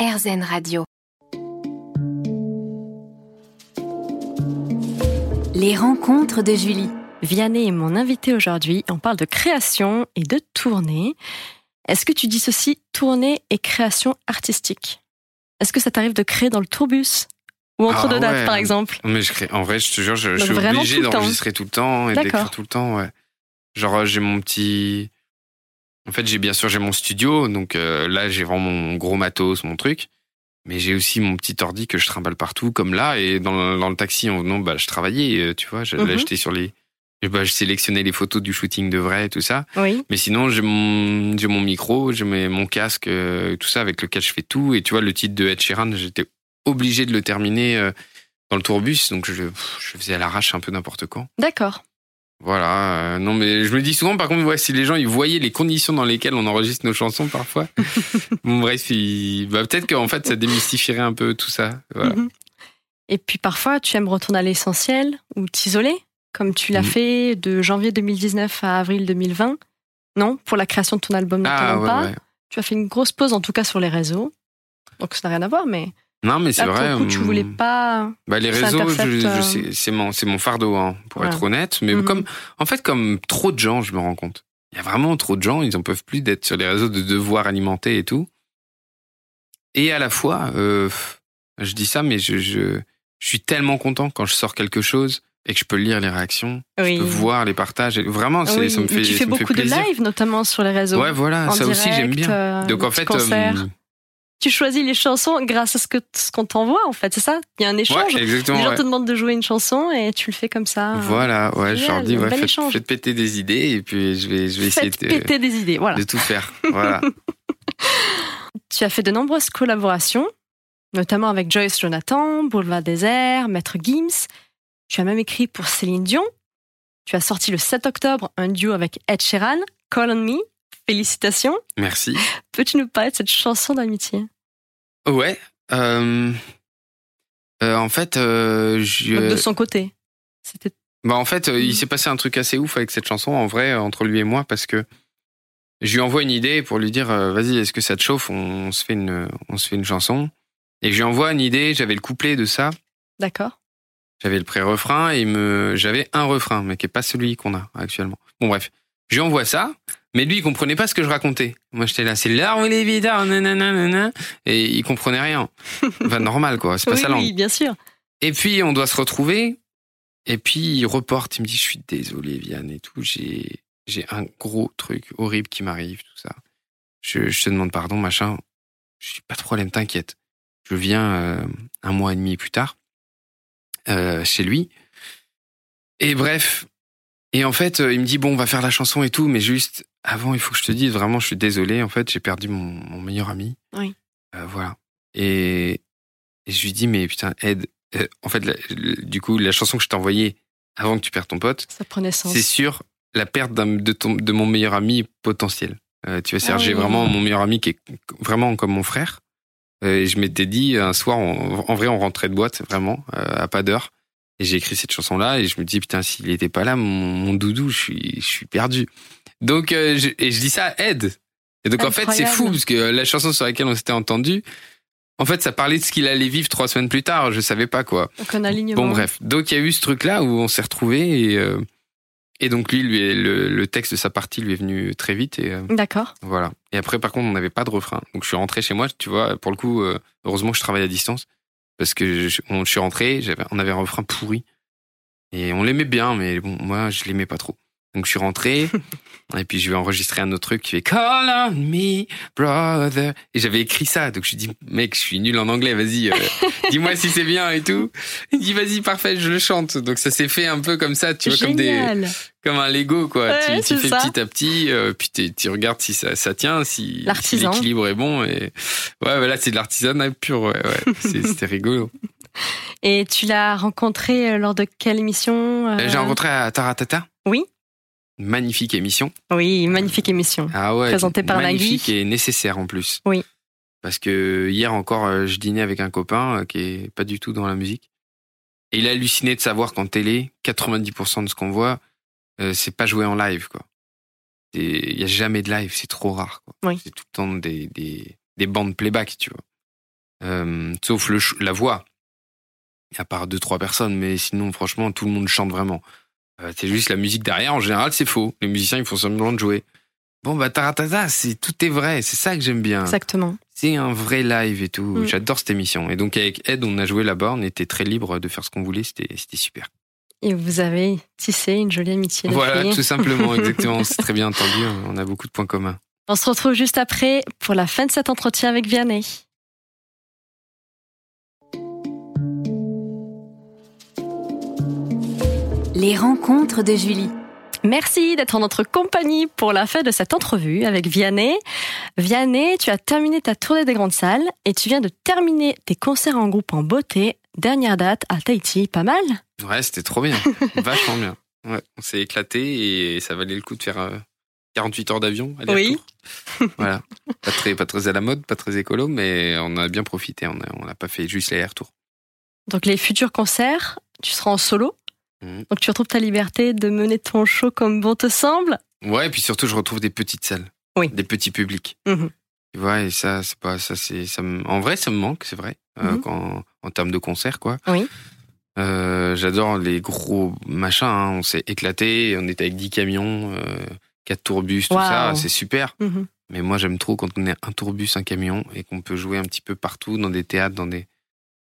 RZN Radio. Les rencontres de Julie. Vianney est mon invité aujourd'hui. On parle de création et de tournée. Est-ce que tu dissocies tournée et création artistique? Est-ce que ça t'arrive de créer dans le tourbus ou entre Ah deux dates, ouais. par exemple? Mais je crée, en vrai, je te jure, je, je suis obligé d'enregistrer tout le temps et d'écrire tout le temps, ouais. Genre, euh, j'ai mon petit. En fait, j'ai bien sûr, j'ai mon studio, donc euh, là, j'ai vraiment mon gros matos, mon truc. Mais j'ai aussi mon petit ordi que je trimballe partout, comme là, et dans le, dans le taxi en venant, bah, je travaillais, euh, tu vois, j'allais Mhm. acheter sur les. Bah, je sélectionnais les photos du shooting de vrai tout ça. Oui. Mais sinon, j'ai mon, j'ai mon micro, j'ai mon casque, euh, tout ça avec lequel je fais tout. Et tu vois, le titre de Ed Sheeran, j'étais obligé de le terminer euh, dans le tourbus, donc je, je faisais à l'arrache un peu n'importe quand. D'accord. Voilà. euh, non, mais je me dis souvent, par contre, ouais, si les gens ils voyaient les conditions dans lesquelles on enregistre nos chansons parfois, bon bref, bah, peut-être qu'en fait ça démystifierait un peu tout ça. Voilà. Mhm. Et puis parfois, tu aimes retourner à l'essentiel ou t'isoler, comme tu l'as Mhm. fait de janvier 2019 à avril 2020. Non, pour la création de ton album Ah ouais, pas. ouais. Tu as fait une grosse pause, en tout cas sur les réseaux. Donc ça n'a rien à voir, mais Non, mais c'est vrai. pour le coup, tu hum, voulais pas. Bah, les réseaux, euh, c'est mon, mon fardeau, hein, pour être honnête. Mais Mhm. comme, en fait, comme trop de gens, je me rends compte. Il y a vraiment trop de gens, ils en peuvent plus d'être sur les réseaux, de devoir alimenter et tout. Et à la fois, euh, je dis ça, mais je, je, je suis tellement content quand je sors quelque chose et que je peux lire les réactions, Oui. je peux voir les partages. Et vraiment, Oui, ça me mais fait, tu ça fais beaucoup de live, notamment sur les réseaux. Ouais, voilà, ça aussi j'aime bien. euh, Donc en fait, euh, Tu choisis les chansons grâce à ce que ce qu'on t'envoie, en fait, c'est ça? Il y a un échange. ouais, exactement. les gens ouais. te demandent de jouer une chanson et tu le fais comme ça. Voilà, ouais, je leur dis, ouais, faites, faites péter des idées et puis je vais, je vais essayer de, péter des idées, voilà. de tout faire. Voilà. Tu as fait de nombreuses collaborations, notamment avec Joyce Jonathan, Boulevard Désert, Maître Gims. Tu as même écrit pour Céline Dion. Tu as sorti le 7 octobre un duo avec Ed Sheeran, Call on Me. Félicitations. Merci. Peux-tu nous parler de cette chanson d'amitié? Ouais. euh, euh, en fait, euh, je- De son côté. C'était bah, en fait, il s'est passé un truc assez ouf avec cette chanson, en vrai, entre lui et moi, parce que je lui envoie une idée pour lui dire, vas-y, est-ce que ça te chauffe? On, se fait une, on se fait une chanson. Et je lui envoie une idée. J'avais le couplet de ça, d'accord. j'avais le pré-refrain et me, j'avais un refrain, mais qui est pas celui qu'on a actuellement. Bon bref, je lui envoie ça. Mais lui, il comprenait pas ce que je racontais. Moi, j'étais là, c'est ou les vidards, nanana, nanana. Et il comprenait rien. Enfin, normal, quoi. C'est pas oui, sa langue. oui, bien sûr. Et puis, on doit se retrouver. Et puis, il reporte. Il me dit, je suis désolé, Vianne, et tout. J'ai, j'ai un gros truc horrible qui m'arrive, tout ça. Je, je te demande pardon, machin. Je suis pas de problème, t'inquiète. Je viens euh, un mois et demi plus tard, euh, chez lui. Et bref. Et en fait, euh, il me dit, bon, on va faire la chanson et tout, mais juste, avant, il faut que je te dise, vraiment, je suis désolé. En fait, j'ai perdu mon, mon meilleur ami. Oui. Euh, voilà. Et, et je lui dis, mais putain, Ed, euh, en fait, la- le- du coup, la chanson que je t'ai envoyée avant que tu perdes ton pote, Ça prenait sens. c'est sur la perte de, ton, de mon meilleur ami potentiel. Euh, tu vois, c'est-à-dire, Ah j'ai oui. vraiment mon meilleur ami qui est vraiment comme mon frère. Et je m'étais dit, un soir, on- en vrai, on rentrait de boîte, vraiment, à pas d'heure. Et j'ai écrit cette chanson-là et je me dis, putain, s'il était pas là, mon, mon doudou, je suis, je suis perdu. Donc, euh, je, et je dis ça à Ed. Et donc, en fait, c'est fou parce que la chanson sur laquelle on s'était entendu, en fait, ça parlait de ce qu'il allait vivre trois semaines plus tard. Je savais pas quoi. Donc un alignement. Bon, bref. Donc, il y a eu ce truc-là où on s'est retrouvés et, euh, et donc, lui, lui le, le texte de sa partie lui est venu très vite et euh, D'accord. voilà. Et après, par contre, on n'avait pas de refrain. Donc, je suis rentré chez moi, tu vois. Pour le coup, heureusement que je travaille à distance parce que je, suis rentré, on avait un refrain pourri et on l'aimait bien, mais bon, moi, je l'aimais pas trop. Donc, je suis rentré et puis je vais enregistrer un autre truc qui fait Call on me, brother. Et j'avais écrit ça. Donc, je lui dis, mec, je suis nul en anglais, vas-y, euh, dis-moi si c'est bien et tout. Il dit, vas-y, parfait, je le chante. Donc, ça s'est fait un peu comme ça, tu vois, comme des, comme un Lego, quoi. Ouais, tu tu fais ça. petit à petit, euh, puis tu regardes si ça, ça tient, si, l'équilibre est bon. Et ouais, voilà, c'est de l'artisanat pur. Ouais, ouais. C'était rigolo. Et tu l'as rencontré euh, lors de quelle émission euh, J'ai rencontré à Taratata. Oui. Magnifique émission. Oui, magnifique émission. Ah ouais. Présentée par magnifique Nagui. et nécessaire en plus. Oui. Parce que hier encore, euh, je dînais avec un copain euh, qui est pas du tout dans la musique. Et il a halluciné de savoir qu'en télé, 90% de ce qu'on voit, euh, c'est pas joué en live, quoi. Il y a jamais de live, c'est trop rare, quoi. Oui. C'est tout le temps des, des, des bandes playback, tu vois. Euh, sauf le, la voix. À part deux, trois personnes, mais sinon, franchement, tout le monde chante vraiment. Euh, c'est juste la musique derrière. En général, c'est faux. Les musiciens, ils font semblant de jouer. Bon, bah, taratata, c'est, tout est vrai. C'est ça que j'aime bien. Exactement. C'est un vrai live et tout. Mm. J'adore cette émission. Et donc, avec Ed, on a joué là-bas. On était très libre de faire ce qu'on voulait. C'était, c'était super. Et vous avez tissé une jolie amitié. Voilà, tout simplement, exactement. C'est très bien entendu. On a beaucoup de points communs. On se retrouve juste après pour la fin de cet entretien avec Vianney. Les rencontres de Julie. Merci d'être en notre compagnie pour la fin de cette entrevue avec Vianney. Vianney, tu as terminé ta tournée des grandes salles et tu viens de terminer tes concerts en groupe en beauté. Dernière date à Tahiti, pas mal? Ouais, c'était trop bien. Vachement bien. Ouais, on s'est éclaté et ça valait le coup de faire euh, 48 heures d'avion. aller-retour. voilà. Pas très, pas très à la mode, pas très écolo, mais on a bien profité. On a, on n'a pas fait juste l'aller-retour. Donc les futurs concerts, tu seras en solo? Mhm. Donc tu retrouves ta liberté de mener ton show comme bon te semble. Ouais, et puis surtout, je retrouve des petites salles. Oui. Des petits publics. Mhm. Tu vois, et ça, c'est pas, ça, c'est, ça me- en vrai, ça me manque, c'est vrai, euh, Mhm. quand, en termes de concert, quoi. Oui. Euh, j'adore les gros machins, hein. On s'est éclaté, on était avec 10 camions, euh, 4 tourbus, tout ça, c'est super. Mhm. Mais moi, j'aime trop quand on est un tourbus, un camion, et qu'on peut jouer un petit peu partout, dans des théâtres, dans des.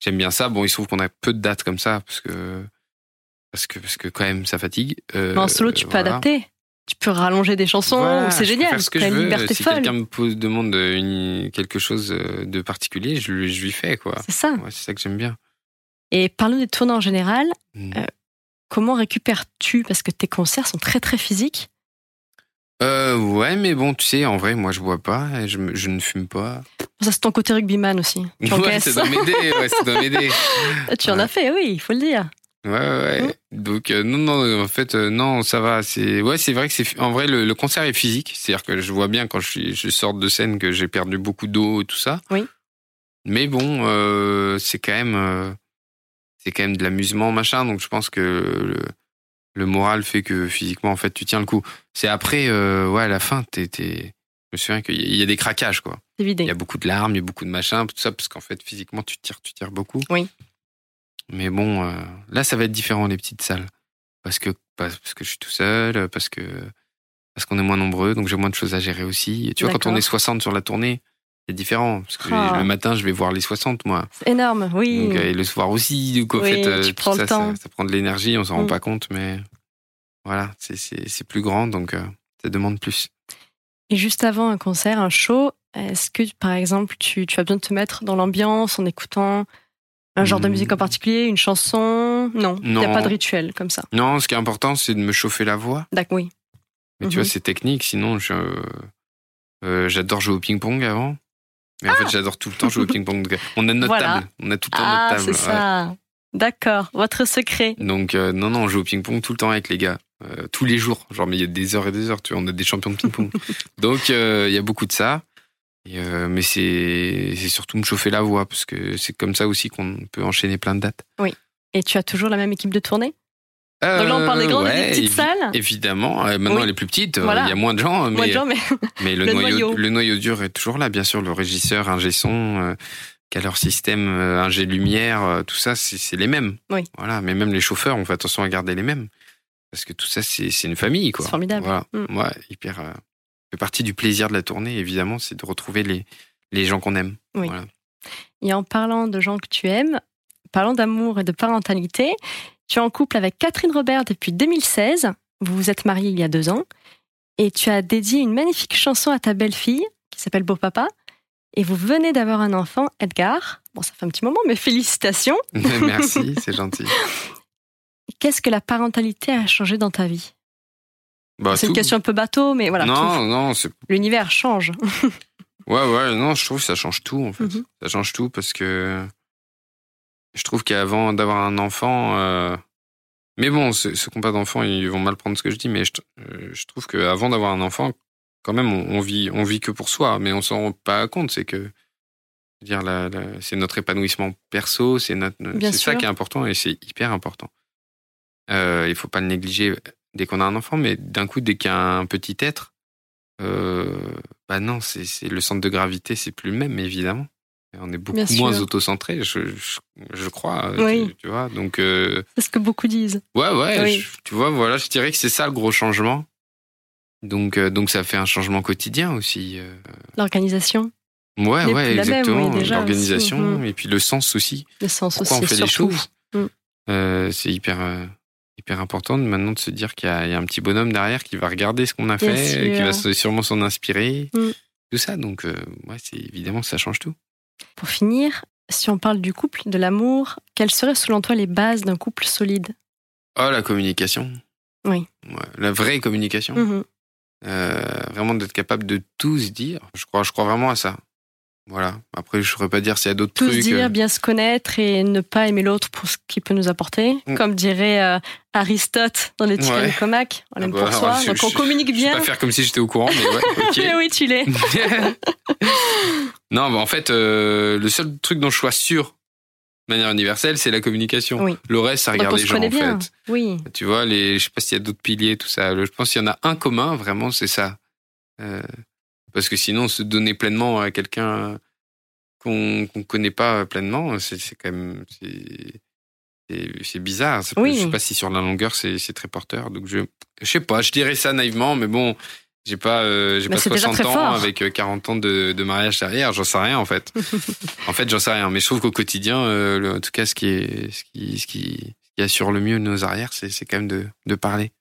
J'aime bien ça. Bon, il se trouve qu'on a peu de dates comme ça, parce que. Parce que, parce que quand même, ça fatigue. Euh, Mais en solo, tu peux adapter. Tu peux rallonger des chansons, Voilà, c'est génial. ce que je une veux. liberté Si quelqu'un me pose, demande une- quelque chose de particulier, je, lui- je lui fais, quoi. C'est ça. Ouais, c'est ça que j'aime bien. Et parlons des tournées en général. Mm. Euh, Comment récupères-tu? Parce que tes concerts sont très très physiques. Euh, ouais, mais bon, tu sais, en vrai, moi, je bois pas, je, je ne fume pas. Ça, c'est ton côté rugbyman aussi. Tu Ouais, ça doit m'aider, ouais, ça doit m'aider. tu en Ouais. as fait, oui, il faut le dire. Ouais, ouais. ouais. Donc euh, non, non, en fait, euh, non, ça va. C'est ouais, c'est vrai que c'est en vrai le, le concert est physique. C'est-à-dire que je vois bien quand je je sors de scène que j'ai perdu beaucoup d'eau et tout ça. Oui. Mais bon, euh, c'est quand même, c'est quand même de l'amusement, machin. Donc je pense que le, le moral fait que physiquement, en fait, tu tiens le coup. C'est après, ouais, à la fin, t'es, t'es- je me souviens qu'il y a- il y a des craquages, quoi. Il y a beaucoup de larmes, il y a beaucoup de machin, tout ça, parce qu'en fait, physiquement, tu tires, tu tires beaucoup. Oui. Mais bon, euh, là, ça va être différent, les petites salles. Parce que, parce que je suis tout seul, parce que, parce qu'on est moins nombreux, donc j'ai moins de choses à gérer aussi. Et tu vois, quand on est 60 sur la tournée, c'est différent. Parce que Ah. le matin, je vais voir les 60, moi. C'est énorme, oui. Donc, euh, et le soir aussi. Donc, en Oui, fait, euh, tout ça, temps. Ça, ça prend de l'énergie, on s'en rend Mm. pas compte, mais voilà, c'est- plus grand, donc euh, ça demande plus. Et juste avant un concert, un show, est-ce que, par exemple, tu, tu as besoin de te mettre dans l'ambiance en écoutant un genre de Hmm. musique en particulier, une chanson? Non, il n'y a pas de rituel comme ça. Non, ce qui est important, c'est de me chauffer la voix. D'accord, oui. Mais tu Mhm. vois, c'est technique. Sinon, je, euh, j'adore jouer au ping-pong avant. Mais en fait, j'adore tout le temps jouer au ping-pong. On a notre Ah Voilà. table. On a tout le temps Ah, notre c'est table. ouais. ça. D'accord, votre secret. Donc, euh, non, non, on joue au ping-pong tout le temps avec les gars. Euh, tous les jours. Genre, mais il y a des heures et des heures. Tu vois, on a des champions de ping-pong. Donc, il y a beaucoup de ça. Et, euh, mais c'est, surtout me chauffer la voix. Parce que c'est comme ça aussi qu'on peut enchaîner plein de dates. Et tu as toujours la même équipe de tournée? Donc là, on parle des grandes et des Euh, ouais, petites salles. Évidemment. Euh, maintenant, Oui. elle est plus petite. euh, Il Voilà. y a moins de gens. Mais, Jean, mais Mais le, Le noyau, noyau. le noyau dur est toujours là, bien sûr. Le régisseur, ingé son, euh, qui a leur système, euh, ingé lumière, euh, tout ça, c'est les mêmes. Oui. Voilà. Mais même les chauffeurs, on fait attention à garder les mêmes. Parce que tout ça, c'est une famille, quoi. C'est formidable. Voilà. Mm. Moi, hyper. Fait partie du plaisir de la tournée, évidemment, c'est de retrouver les, les gens qu'on aime. Oui. Voilà. Et en parlant de gens que tu aimes, parlant d'amour et de parentalité, tu es en couple avec Catherine Robert depuis 2016. Vous vous êtes mariés il y a deux ans. Et tu as dédié une magnifique chanson à ta belle-fille, qui s'appelle Beau Papa. Et vous venez d'avoir un enfant, Edgar. Bon, ça fait un petit moment, mais félicitations. Merci, c'est gentil. Qu'est-ce que la parentalité a changé dans ta vie? Bah, C'est une question un peu bateau, mais voilà. non, tout. non, c'est L'univers change. Ouais, ouais, non, je trouve que ça change tout, en fait. Mhm. Ça change tout parce que je trouve qu'avant d'avoir un enfant. euh, Mais bon, ceux, ceux qui n'ont pas d'enfant, ils vont mal prendre ce que je dis, mais je, euh, je trouve qu'avant d'avoir un enfant, quand même, on, on vit, on vit que pour soi, mais on s'en rend pas compte. C'est que. dire, la- la- c'est notre épanouissement perso, c'est notre, c'est ça qui est important et c'est hyper important. Euh, il faut pas le négliger dès qu'on a un enfant, mais d'un coup, dès qu'il y a un petit être, euh, bah non, c'est le centre de gravité, c'est plus le même, évidemment. On est beaucoup Bien moins autocentré, je, je, je crois. euh, Oui. Tu, tu vois, donc euh, C'est ce que beaucoup disent. ouais, ouais. Oui. je- tu vois, voilà, je dirais que c'est ça le gros changement. Donc, euh, donc ça fait un changement quotidien aussi. L'organisation, Ouais, ouais, exactement. oui, L'organisation aussi. Mhm. et puis le sens aussi. le sens Pourquoi aussi. on fait les surtout. choses Mm. C'est hyper, hyper important de maintenant de se dire qu'il y, a il y a un petit bonhomme derrière qui va regarder ce qu'on a Bien fait, sûr. qui va sûrement s'en inspirer. Mm. Tout ça, donc euh, ouais, c'est évidemment ça change tout. Pour finir, si on parle du couple, de l'amour, quelles seraient selon toi les bases d'un couple solide? Oh, la communication. Oui. Ouais, la vraie communication. Mhm. Euh, vraiment d'être capable de tout se dire. Je crois, je crois vraiment à ça. Voilà. Après, je ne saurais pas dire s'il y a d'autres Tout trucs. dire, euh, bien se connaître et ne pas aimer l'autre pour ce qu'il peut nous apporter. Mm. Comme dirait euh, Aristote dans l'éthique Ouais. de Comac, on Ah aime bah, pour soi, je- donc on communique Je vais bien. pas faire comme si j'étais au courant, mais ouais. Mais oui, tu l'es. non, bah en fait, euh, le seul truc dont je sois sûr, de manière universelle, c'est la communication. Oui. Le reste, ça Donc regarde les gens, en bien. fait. Oui. Tu vois, les, je sais pas s'il y a d'autres piliers, tout ça. Je pense qu'il y en a un commun, vraiment, c'est ça. Euh, parce que sinon, se donner pleinement à quelqu'un qu'on qu'on connaît pas pleinement, c'est c'est quand même c'est bizarre. Oui. Je sais pas si sur la longueur c'est très porteur. Donc je je sais pas, je dirais ça naïvement, mais bon. J'ai pas, euh, j'ai Mais pas c'est déjà 60 très ans fort. avec euh, 40 ans de, de mariage derrière, j'en sais rien en fait. en fait, j'en sais rien, mais je trouve qu'au quotidien, euh, le- en tout cas, ce qui est, ce qui, ce qui, ce qui assure le mieux nos arrières, c'est, c'est quand même de, de parler.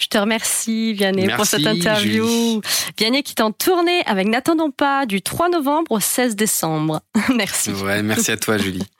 Je te remercie, Vianney, pour cette interview. Julie. Vianney qui est en tournée avec N'attendons pas du 3 novembre au 16 décembre. Merci. Ouais, merci à toi, Julie.